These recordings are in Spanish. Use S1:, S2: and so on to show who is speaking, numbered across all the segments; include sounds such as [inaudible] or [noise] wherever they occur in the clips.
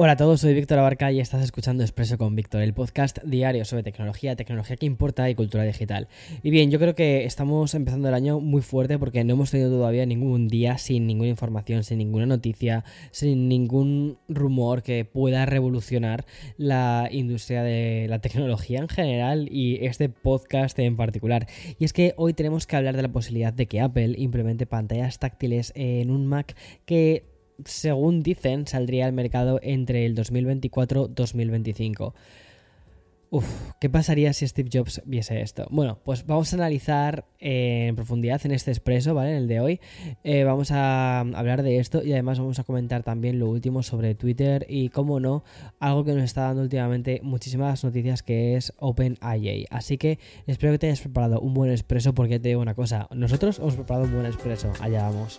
S1: Hola a todos, soy Víctor Abarca y estás escuchando Expreso con Víctor, el podcast diario sobre tecnología, tecnología que importa y cultura digital. Y bien, yo creo que estamos empezando el año muy fuerte porque no hemos tenido todavía ningún día sin ninguna información, sin ninguna noticia, sin ningún rumor que pueda revolucionar la industria de la tecnología en general y este podcast en particular. Y es que hoy tenemos que hablar de la posibilidad de que Apple implemente pantallas táctiles en un Mac que según dicen, saldría al mercado entre el 2024-2025. Uf, ¿qué pasaría si Steve Jobs viese esto? Bueno, pues vamos a analizar en profundidad en este expreso, ¿vale? En el de hoy. Eh, vamos a hablar de esto y además vamos a comentar también lo último sobre Twitter y, como no, algo que nos está dando últimamente muchísimas noticias que es OpenIA. Así que espero que te hayas preparado un buen expreso porque te digo una cosa, nosotros hemos preparado un buen expreso. Allá vamos.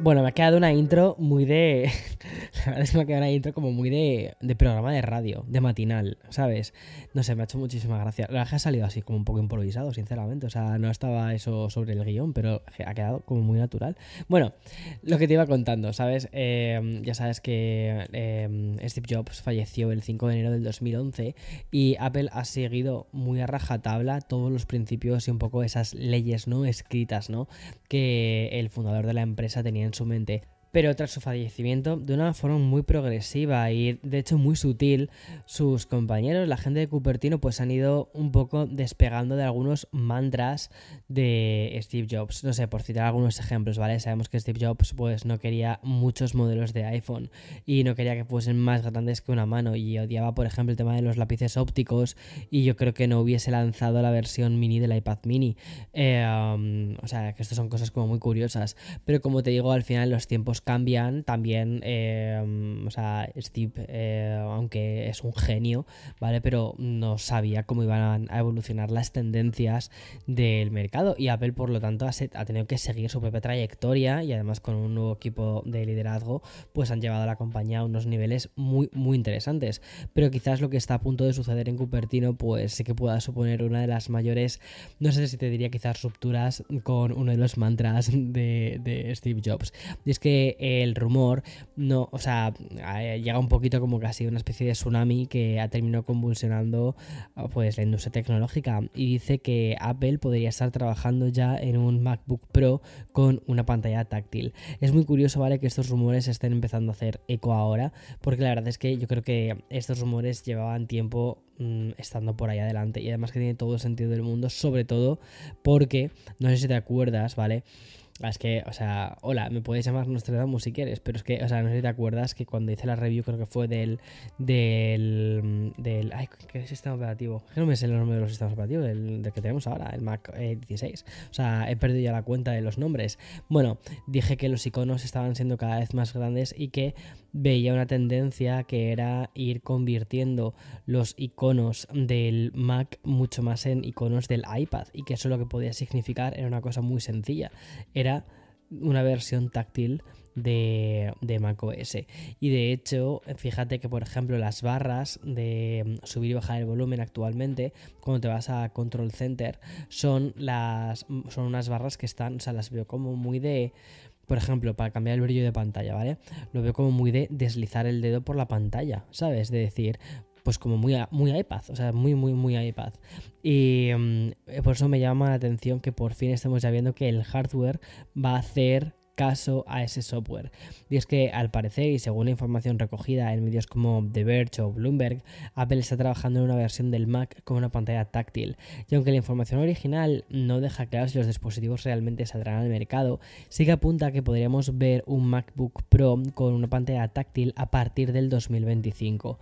S1: Bueno, me ha quedado una intro muy de. [laughs] La verdad es que me ha quedado una intro como muy de, de programa de radio, de matinal, ¿sabes? No sé, me ha hecho muchísima gracia. La verdad que ha salido así como un poco improvisado, sinceramente. O sea, no estaba eso sobre el guion, pero ha quedado como muy natural. Bueno, lo que te iba contando, ¿sabes? Eh, ya sabes que eh, Steve Jobs falleció el 5 de enero del 2011 y Apple ha seguido muy a rajatabla todos los principios y un poco esas leyes no escritas, ¿no? Que el fundador de la empresa tenía en su mente. Pero tras su fallecimiento, de una forma muy progresiva y de hecho muy sutil, sus compañeros, la gente de Cupertino, pues han ido un poco despegando de algunos mantras de Steve Jobs. No sé, por citar algunos ejemplos, ¿vale? Sabemos que Steve Jobs pues no quería muchos modelos de iPhone y no quería que fuesen más grandes que una mano y odiaba, por ejemplo, el tema de los lápices ópticos y yo creo que no hubiese lanzado la versión mini del iPad mini. Eh, um, o sea, que estas son cosas como muy curiosas. Pero como te digo, al final los tiempos cambian, también, eh, o sea, Steve, eh, aunque es un genio, ¿vale? Pero no sabía cómo iban a evolucionar las tendencias del mercado y Apple, por lo tanto, ha, tenido que seguir su propia trayectoria y además con un nuevo equipo de liderazgo, pues han llevado a la compañía a unos niveles muy, muy interesantes. Pero quizás lo que está a punto de suceder en Cupertino, pues sí que pueda suponer una de las mayores, no sé si te diría quizás rupturas con uno de los mantras de, de Steve Jobs. Y es que el rumor no, o sea, llega un poquito como casi una especie de tsunami que ha terminado convulsionando pues la industria tecnológica y dice que Apple podría estar trabajando ya en un MacBook Pro con una pantalla táctil. Es muy curioso, ¿vale? Que estos rumores estén empezando a hacer eco ahora, porque la verdad es que yo creo que estos rumores llevaban tiempo mm, estando por ahí adelante y además que tiene todo el sentido del mundo, sobre todo porque, no sé si te acuerdas, ¿vale? Ah, es que, o sea, hola, me puedes llamar Nostradamus si quieres, pero es que, o sea, no sé si te acuerdas que cuando hice la review, creo que fue del. del. del. Ay, ¿qué sistema operativo? Que no me sé el nombre de los sistemas operativos, del, que tenemos ahora, el Mac 16. Eh, o sea, he perdido ya la cuenta de los nombres. Bueno, dije que los iconos estaban siendo cada vez más grandes y que veía una tendencia que era ir convirtiendo los iconos del Mac mucho más en iconos del iPad y que eso lo que podía significar era una cosa muy sencilla. Era una versión táctil de, de macOS. Y de hecho, fíjate que por ejemplo las barras de subir y bajar el volumen actualmente, cuando te vas a Control Center, son las son unas barras que están, o sea, las veo como muy de por ejemplo, para cambiar el brillo de pantalla, ¿vale? Lo veo como muy de deslizar el dedo por la pantalla, ¿sabes? De decir, pues como muy, muy iPad, o sea, muy, muy, muy iPad. Y mm, por eso me llama la atención que por fin estemos ya viendo que el hardware va a hacer caso a ese software. Y es que al parecer, y según la información recogida en medios como The Verge o Bloomberg, Apple está trabajando en una versión del Mac con una pantalla táctil. Y aunque la información original no deja claro si los dispositivos realmente saldrán al mercado, sí que apunta a que podríamos ver un MacBook Pro con una pantalla táctil a partir del 2025.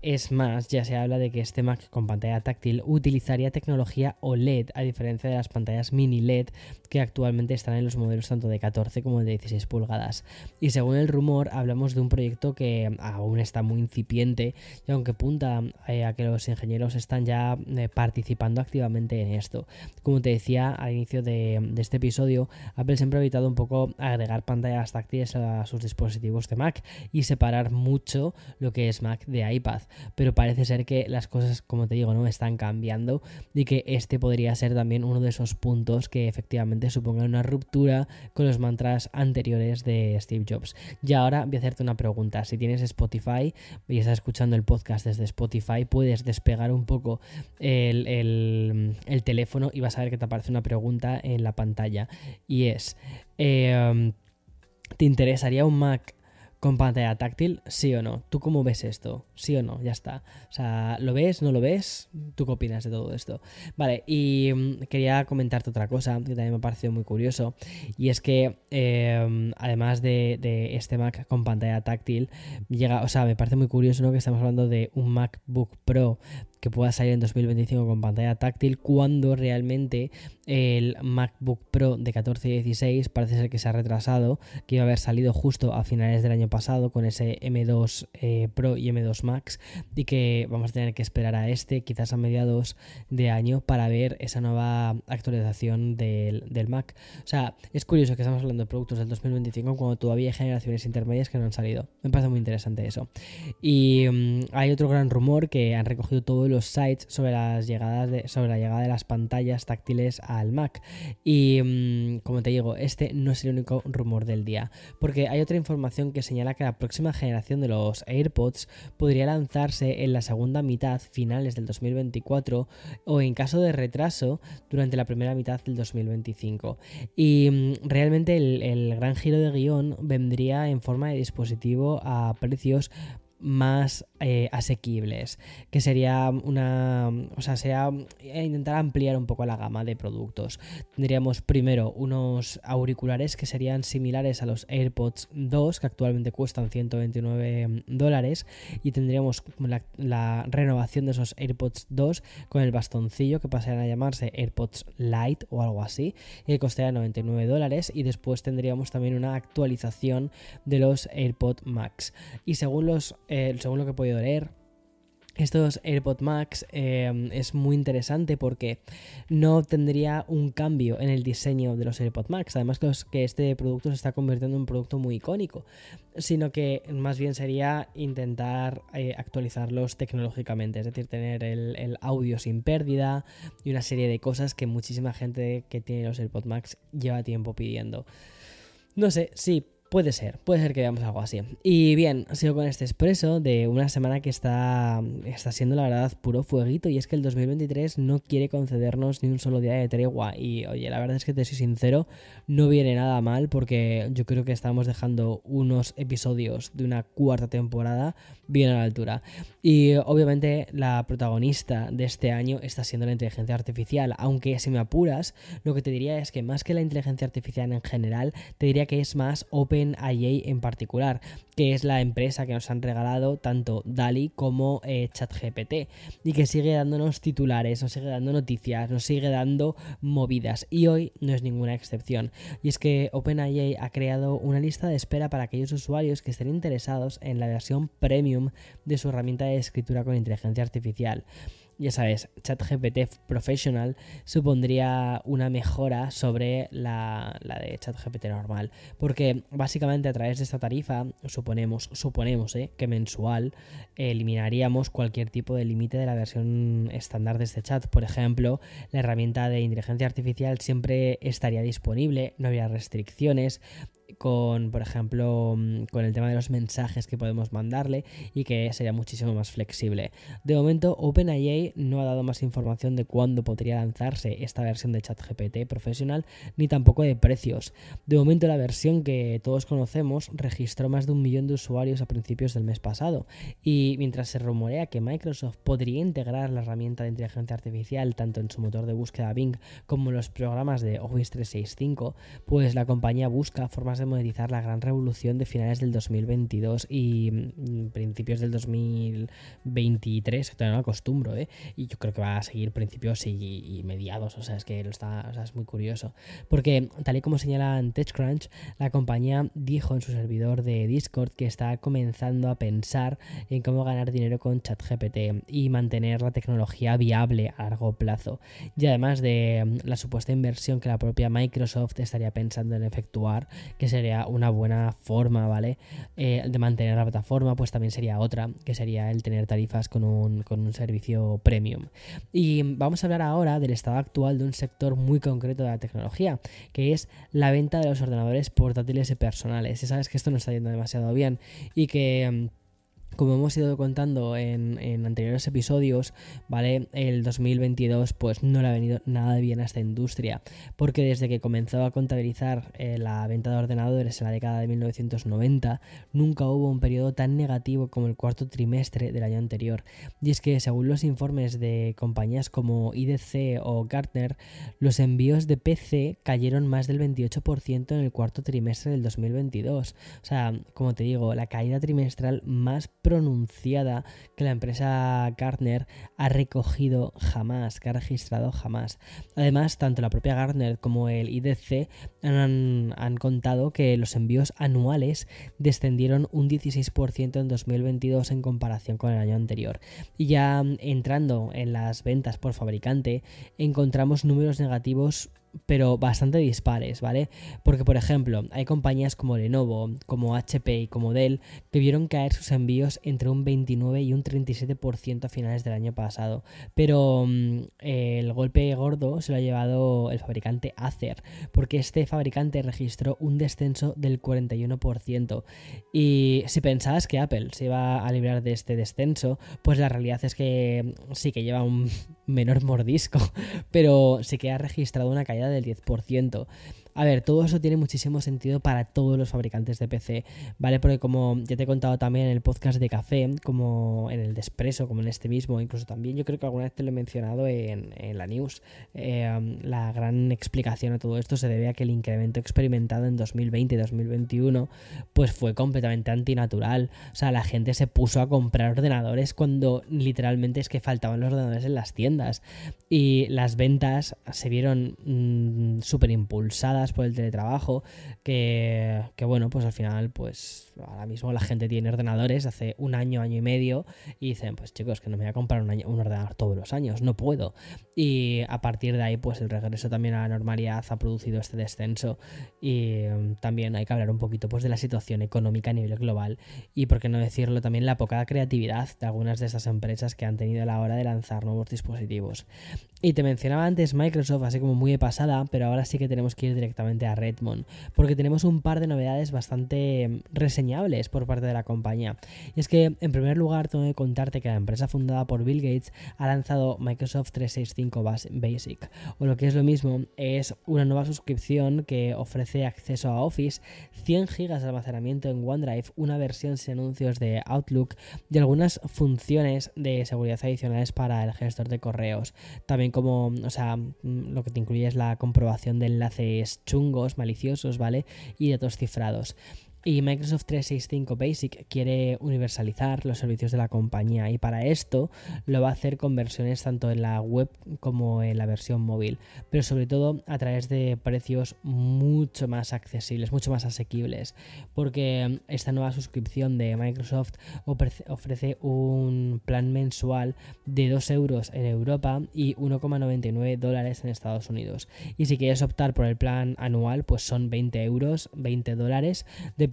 S1: Es más, ya se habla de que este Mac con pantalla táctil utilizaría tecnología OLED, a diferencia de las pantallas mini LED que actualmente están en los modelos tanto de 14 como de 16 pulgadas. Y según el rumor, hablamos de un proyecto que aún está muy incipiente y aunque apunta eh, a que los ingenieros están ya eh, participando activamente en esto. Como te decía al inicio de, de, este episodio, Apple siempre ha evitado un poco agregar pantallas táctiles a sus dispositivos de Mac y separar mucho lo que es Mac de iPad. Pero parece ser que las cosas, como te digo, no están cambiando y que este podría ser también uno de esos puntos que efectivamente supongan una ruptura con los mantras anteriores de Steve Jobs. Y ahora voy a hacerte una pregunta. Si tienes Spotify y estás escuchando el podcast desde Spotify, puedes despegar un poco el, teléfono y vas a ver que te aparece una pregunta en la pantalla. Y es, eh, ¿te interesaría un Mac con pantalla táctil, sí o no. ¿Tú cómo ves esto? Sí o no, ya está. O sea, ¿lo ves? ¿No lo ves? ¿Tú qué opinas de todo esto? Vale, y mm, quería comentarte otra cosa que también me ha parecido muy curioso. Y es que em, además de, de, este Mac con pantalla táctil, llega, o sea, me parece muy curioso ¿no? que estamos hablando de un MacBook Pro que pueda salir en 2025 con pantalla táctil cuando realmente el MacBook Pro de 14 y 16 parece ser que se ha retrasado, que iba a haber salido justo a finales del año pasado con ese M2 eh, Pro y M2 Max y que vamos a tener que esperar a este quizás a mediados de año para ver esa nueva actualización del, Mac. O sea, es curioso que estamos hablando de productos del 2025 cuando todavía hay generaciones intermedias que no han salido. Me parece muy interesante eso. Y mm, hay otro gran rumor que han recogido todo los sites sobre, las llegadas sobre la llegada de las pantallas táctiles al Mac. Y mm, como te digo, este no es el único rumor del día, porque hay otra información que señala que la próxima generación de los AirPods podría lanzarse en la segunda mitad, finales del 2024, o en caso de retraso, durante la primera mitad del 2025. Y mm, realmente el, el gran giro de guion vendría en forma de dispositivo a precios más eh, asequibles, que sería una, o sea, sea eh, intentar ampliar un poco la gama de productos. Tendríamos primero unos auriculares que serían similares a los AirPods 2, que actualmente cuestan 129 dólares, y tendríamos la, renovación de esos AirPods 2 con el bastoncillo que pasarían a llamarse AirPods Lite o algo así, y que costaría 99 dólares, y después tendríamos también una actualización de los AirPods Max. Y según los eh, según lo que he podido leer, estos AirPod Max eh, es muy interesante porque no tendría un cambio en el diseño de los AirPod Max. Además que, este producto se está convirtiendo en un producto muy icónico, sino que más bien sería intentar eh, actualizarlos tecnológicamente, es decir, tener el, el, audio sin pérdida y una serie de cosas que muchísima gente que tiene los AirPod Max lleva tiempo pidiendo. No sé, sí, Puede ser, puede ser que veamos algo así. Y bien, sigo con este expreso de una semana que está, está siendo la verdad puro fueguito y es que el 2023 no quiere concedernos ni un solo día de tregua y oye, la verdad es que te soy sincero, no viene nada mal porque yo creo que estamos dejando unos episodios de una cuarta temporada bien a la altura. Y obviamente la protagonista de este año está siendo la inteligencia artificial, aunque si me apuras, lo que te diría es que más que la inteligencia artificial en general, te diría que es más open OpenAI en particular, que es la empresa que nos han regalado tanto DALI como eh, ChatGPT y que sigue dándonos titulares, nos sigue dando noticias, nos sigue dando movidas y hoy no es ninguna excepción. Y es que OpenAI ha creado una lista de espera para aquellos usuarios que estén interesados en la versión premium de su herramienta de escritura con inteligencia artificial ya sabes, ChatGPT Professional supondría una mejora sobre la, de ChatGPT normal. Porque básicamente a través de esta tarifa, suponemos, suponemos eh, que mensual eliminaríamos cualquier tipo de límite de la versión estándar de este chat. Por ejemplo, la herramienta de inteligencia artificial siempre estaría disponible, no habría restricciones con, por ejemplo, mm, con el tema de los mensajes que podemos mandarle y que sería muchísimo más flexible. De momento, OpenAI no ha dado más información de cuándo podría lanzarse esta versión de ChatGPT profesional, ni tampoco de precios. De momento, la versión que todos conocemos registró más de un millón de usuarios a principios del mes pasado, y mientras se rumorea que Microsoft podría integrar la herramienta de inteligencia artificial tanto en su motor de búsqueda Bing como en los programas de Office 365, pues la compañía busca formas de monetizar la gran revolución de finales del 2022 y mm, principios del 2023, que todavía no acostumbro, ¿eh? Y yo creo que va a seguir principios y, mediados, o sea, es que lo está, es muy curioso. Porque, tal y como señala en TechCrunch, la compañía dijo en su servidor de Discord que está comenzando a pensar en cómo ganar dinero con ChatGPT y mantener la tecnología viable a largo plazo. Y además de mm, la supuesta inversión que la propia Microsoft estaría pensando en efectuar, que sería una buena forma, ¿vale? Eh, de mantener la plataforma, pues también sería otra, que sería el tener tarifas con un, con un servicio premium. Y vamos a hablar ahora del estado actual de un sector muy concreto de la tecnología, que es la venta de los ordenadores portátiles y personales. Ya sabes que esto no está yendo demasiado bien y que mm, como hemos ido contando en, anteriores episodios, ¿vale? El 2022 pues no le ha venido nada bien a esta industria, porque desde que comenzó a contabilizar eh, la venta de ordenadores en la década de 1990, nunca hubo un periodo tan negativo como el cuarto trimestre del año anterior. Y es que según los informes de compañías como IDC o Gartner, los envíos de PC cayeron más del 28% en el cuarto trimestre del 2022. O sea, como te digo, la caída trimestral más pronunciada que la empresa Gartner ha recogido jamás, que ha registrado jamás. Además, tanto la propia Gartner como el IDC han, han contado que los envíos anuales descendieron un 16% en 2022 en comparación con el año anterior. Y ya entrando en las ventas por fabricante, encontramos números negativos pero bastante dispares, ¿vale? Porque, por ejemplo, hay compañías como Lenovo, como HP y como Dell que vieron caer sus envíos entre un 29 y un 37% a finales del año pasado. Pero mm, el golpe gordo se lo ha llevado el fabricante Acer, porque este fabricante registró un descenso del 41%. Y si pensabas que Apple se iba a librar de este descenso, pues la realidad es que sí que lleva un [laughs] menor mordisco, [laughs] pero sí que ha registrado una caída del 10%. A ver, todo eso tiene muchísimo sentido para todos los fabricantes de PC, ¿vale? Porque como ya te he contado también en el podcast de café, como en el de Espresso, como en este mismo, incluso también yo creo que alguna vez te lo he mencionado en, la news, eh, la gran explicación a todo esto se debe a que el incremento experimentado en 2020 y 2021 pues fue completamente antinatural. O sea, la gente se puso a comprar ordenadores cuando literalmente es que faltaban los ordenadores en las tiendas y las ventas se vieron mm, súper impulsadas por el teletrabajo, que, bueno, pues al final, pues ahora mismo la gente tiene ordenadores hace un año, año y medio, y dicen, pues chicos, que no me voy a comprar un, un ordenador todos los años, no puedo. Y a partir de ahí, pues el regreso también a la normalidad ha producido este descenso, y mm, también hay que hablar un poquito pues de la situación económica a nivel global, y por qué no decirlo, también la poca creatividad de algunas de estas empresas que han tenido a la hora de lanzar nuevos dispositivos. Y te mencionaba antes Microsoft, así como muy de pasada, pero ahora sí que tenemos que ir directamente a Redmond, porque tenemos un par de novedades bastante mm, reseñables por parte de la compañía. Y es que, en primer lugar, tengo que contarte que la empresa fundada por Bill Gates ha lanzado Microsoft 365 Basic, o lo que es lo mismo, es una nueva suscripción que ofrece acceso a Office, 100 GB de almacenamiento en OneDrive, una versión sin anuncios de Outlook y algunas funciones de seguridad adicionales para el gestor de correos. También como, o sea, mm, lo que te incluye es la comprobación de enlaces chungos, maliciosos, ¿vale? Y datos cifrados. Y Microsoft 365 Basic quiere universalizar los servicios de la compañía y para esto lo va a hacer con versiones tanto en la web como en la versión móvil, pero sobre todo a través de precios mucho más accesibles, mucho más asequibles, porque esta nueva suscripción de Microsoft ofrece un plan mensual de 2 euros en Europa y 1,99 dólares en Estados Unidos. Y si quieres optar por el plan anual, pues son 20 euros, 20 dólares,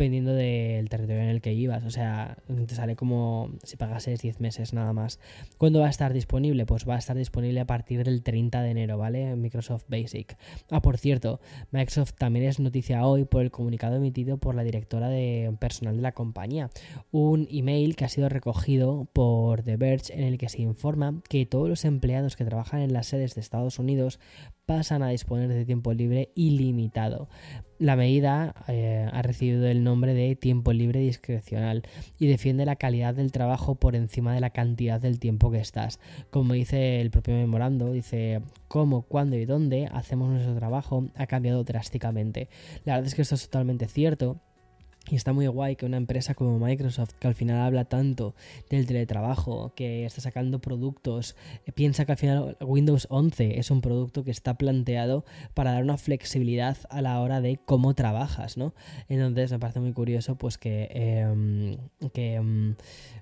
S1: dependiendo del territorio en el que ibas. O sea, te sale como si pagases 10 meses nada más. ¿Cuándo va a estar disponible? Pues va a estar disponible a partir del 30 de enero, ¿vale? Microsoft Basic. Ah, por cierto, Microsoft también es noticia hoy por el comunicado emitido por la directora de personal de la compañía. Un email que ha sido recogido por The Verge en el que se informa que todos los empleados que trabajan en las sedes de Estados Unidos pasan a disponer de tiempo libre ilimitado. La medida eh, ha recibido el nombre de tiempo libre discrecional y defiende la calidad del trabajo por encima de la cantidad del tiempo que estás. Como dice el propio memorando, dice cómo, cuándo y dónde hacemos nuestro trabajo ha cambiado drásticamente. La verdad es que esto es totalmente cierto y está muy guay que una empresa como Microsoft, que al final habla tanto del teletrabajo, que está sacando productos, eh, piensa que al final Windows 11 es un producto que está planteado para dar una flexibilidad a la hora de cómo trabajas, ¿no? Entonces me parece muy curioso pues que, em, que em,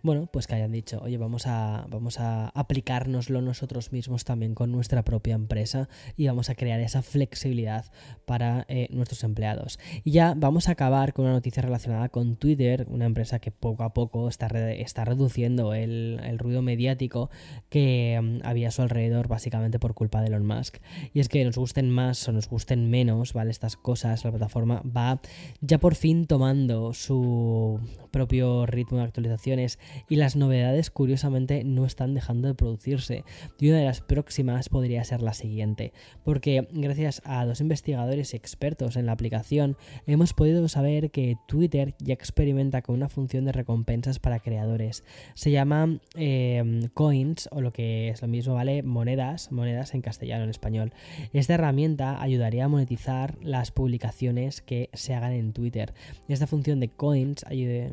S1: bueno, pues que hayan dicho, oye, vamos a, vamos a aplicárnoslo nosotros mismos también con nuestra propia empresa y vamos a crear esa flexibilidad para eh, nuestros empleados. Y ya vamos a acabar con una noticia relacionada con Twitter, una empresa que poco a poco está, está reduciendo el, ruido mediático que mm, había a su alrededor básicamente por culpa de Elon Musk. Y es que nos gusten más o nos gusten menos, ¿vale? Estas cosas, la plataforma va ya por fin tomando su propio ritmo de actualizaciones y las novedades curiosamente no están dejando de producirse. Y una de las próximas podría ser la siguiente, porque gracias a dos investigadores expertos en la aplicación hemos podido saber que Twitter Twitter ya experimenta con una función de recompensas para creadores. Se llama em, coins o lo que es lo mismo, ¿vale? Monedas, monedas en castellano, en español. Esta herramienta ayudaría a monetizar las publicaciones que se hagan en Twitter. Esta función de coins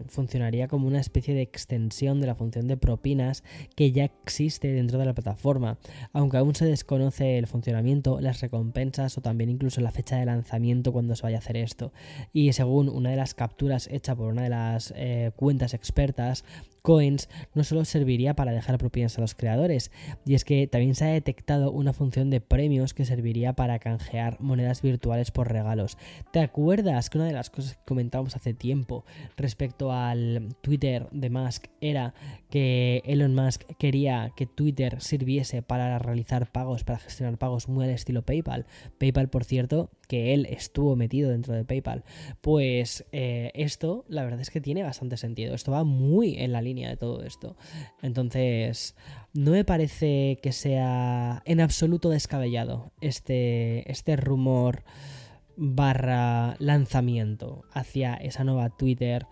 S1: funcionaría como una especie de extensión de la función de propinas que ya existe dentro de la plataforma. Aunque aún se desconoce el funcionamiento, las recompensas o también incluso la fecha de lanzamiento cuando se vaya a hacer esto. Y según una de las capturas hecha por una de las eh, cuentas expertas, Coins no solo serviría para dejar propinas a los creadores, y es que también se ha detectado una función de premios que serviría para canjear monedas virtuales por regalos. ¿Te acuerdas que una de las cosas que comentábamos hace tiempo respecto al Twitter de Musk era que Elon Musk quería que Twitter sirviese para realizar pagos, para gestionar pagos muy al estilo PayPal? PayPal, por cierto, que él estuvo metido dentro de PayPal. Pues eh, esto, la verdad es que tiene bastante sentido. Esto va muy en la línea de todo esto. Entonces, no me parece que sea en absoluto descabellado este, este rumor barra lanzamiento hacia esa nueva Twitter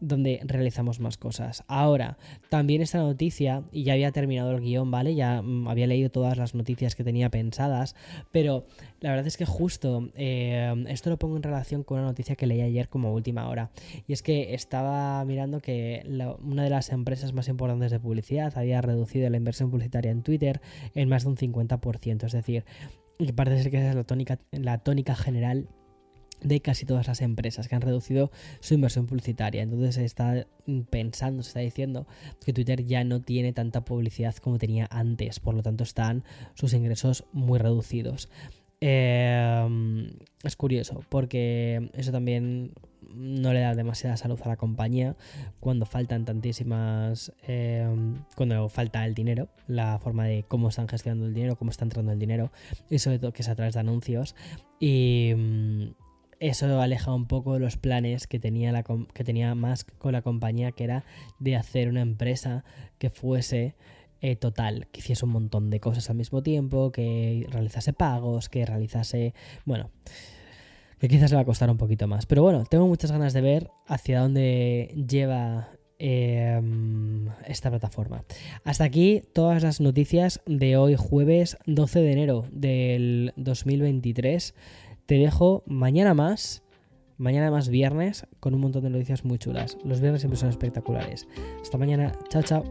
S1: donde realizamos más cosas. Ahora, también esta noticia, y ya había terminado el guion, ¿vale? Ya mm, había leído todas las noticias que tenía pensadas, pero la verdad es que justo eh, esto lo pongo en relación con una noticia que leí ayer como última hora. Y es que estaba mirando que una de las empresas más importantes de publicidad había reducido la inversión publicitaria en Twitter en más de un 50%. Es decir, y parece que esa es la tónica, la tónica general de casi todas las empresas que han reducido su inversión publicitaria. Entonces se está pensando, se está diciendo que Twitter ya no tiene tanta publicidad como tenía antes, por lo tanto están sus ingresos muy reducidos. Em, es curioso porque eso también no le da demasiada salud a la compañía cuando faltan tantísimas em, cuando falta el dinero la forma de cómo están gestionando el dinero cómo está entrando el dinero y sobre todo que es a través de anuncios y eso aleja un poco los planes que tenía, la, que tenía Musk con la compañía, que era de hacer una empresa que fuese eh, total, que hiciese un montón de cosas al mismo tiempo, que realizase pagos, que realizase, bueno, que quizás le va a costar un poquito más. Pero bueno, tengo muchas ganas de ver hacia dónde lleva em, esta plataforma. Hasta aquí todas las noticias de hoy jueves 12 de enero del 2023. Te dejo mañana más, mañana más viernes, con un montón de noticias muy chulas. Los viernes siempre son espectaculares. Hasta mañana, chao, chao.